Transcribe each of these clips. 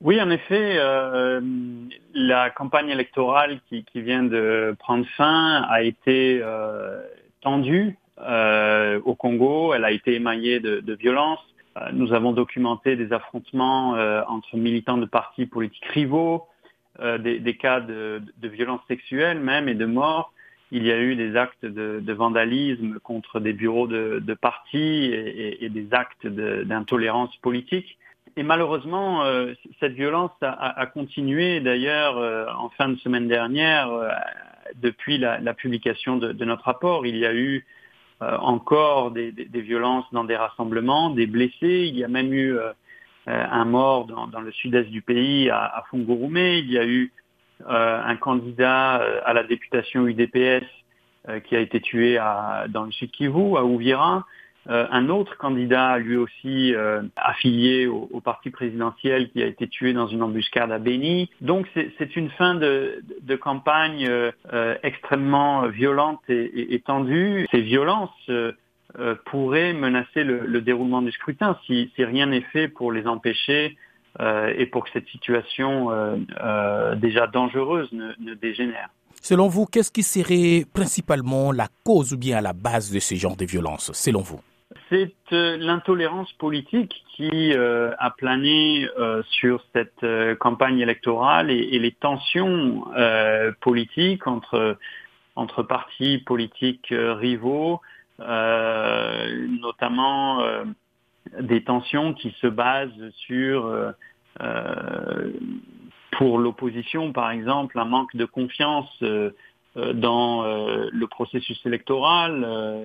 Oui, en effet, euh, la campagne électorale qui, qui, vient de prendre fin a été euh, tendue euh, au Congo. Elle a été émaillée de, de violences. Euh, nous avons documenté des affrontements euh, entre militants de partis politiques rivaux, euh, des, des, cas de, de violences sexuelles même et de morts. Il y a eu des actes de, de vandalisme contre des bureaux de, de partis et, et, et, des actes d'intolérance politique. Et malheureusement, euh, cette violence a, continué d'ailleurs euh, en fin de semaine dernière, euh, depuis la, publication de, notre rapport. Il y a eu encore des, violences dans des rassemblements, des blessés. Il y a même eu un mort dans, le sud-est du pays, à, à. Il y a eu un candidat à la députation UDPS qui a été tué dans le sud Kivu, à Ouvira. Euh, un autre candidat, lui aussi euh, affilié au, parti présidentiel, qui a été tué dans une embuscade à Béni. Donc c'est une fin de, campagne euh, extrêmement violente et, tendue. Ces violences pourraient menacer le, le, déroulement du scrutin si, rien n'est fait pour les empêcher et pour que cette situation déjà dangereuse ne, ne dégénère. Selon vous, qu'est-ce qui serait principalement la cause ou bien à la base de ce genre de violence, selon vous? C'est euh, l'intolérance politique qui euh, a plané euh, sur cette campagne électorale et, et les tensions politiques entre entre partis politiques rivaux, notamment des tensions qui se basent sur pour l'opposition par exemple un manque de confiance dans le processus électoral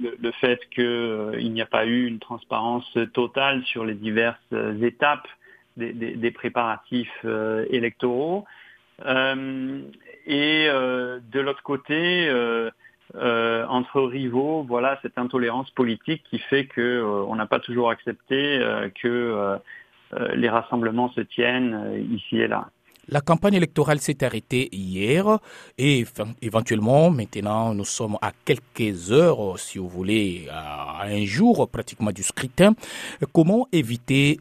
le, fait qu'il euh, n'y a pas eu une transparence totale sur les diverses euh, étapes des, des, des préparatifs euh, électoraux. Euh, et de l'autre côté, entre rivaux, voilà cette intolérance politique qui fait que on n'a pas toujours accepté que les rassemblements se tiennent ici et là. La campagne électorale s'est arrêtée hier et éventuellement maintenant nous sommes à quelques heures, si vous voulez, à un jour pratiquement du scrutin. Comment éviter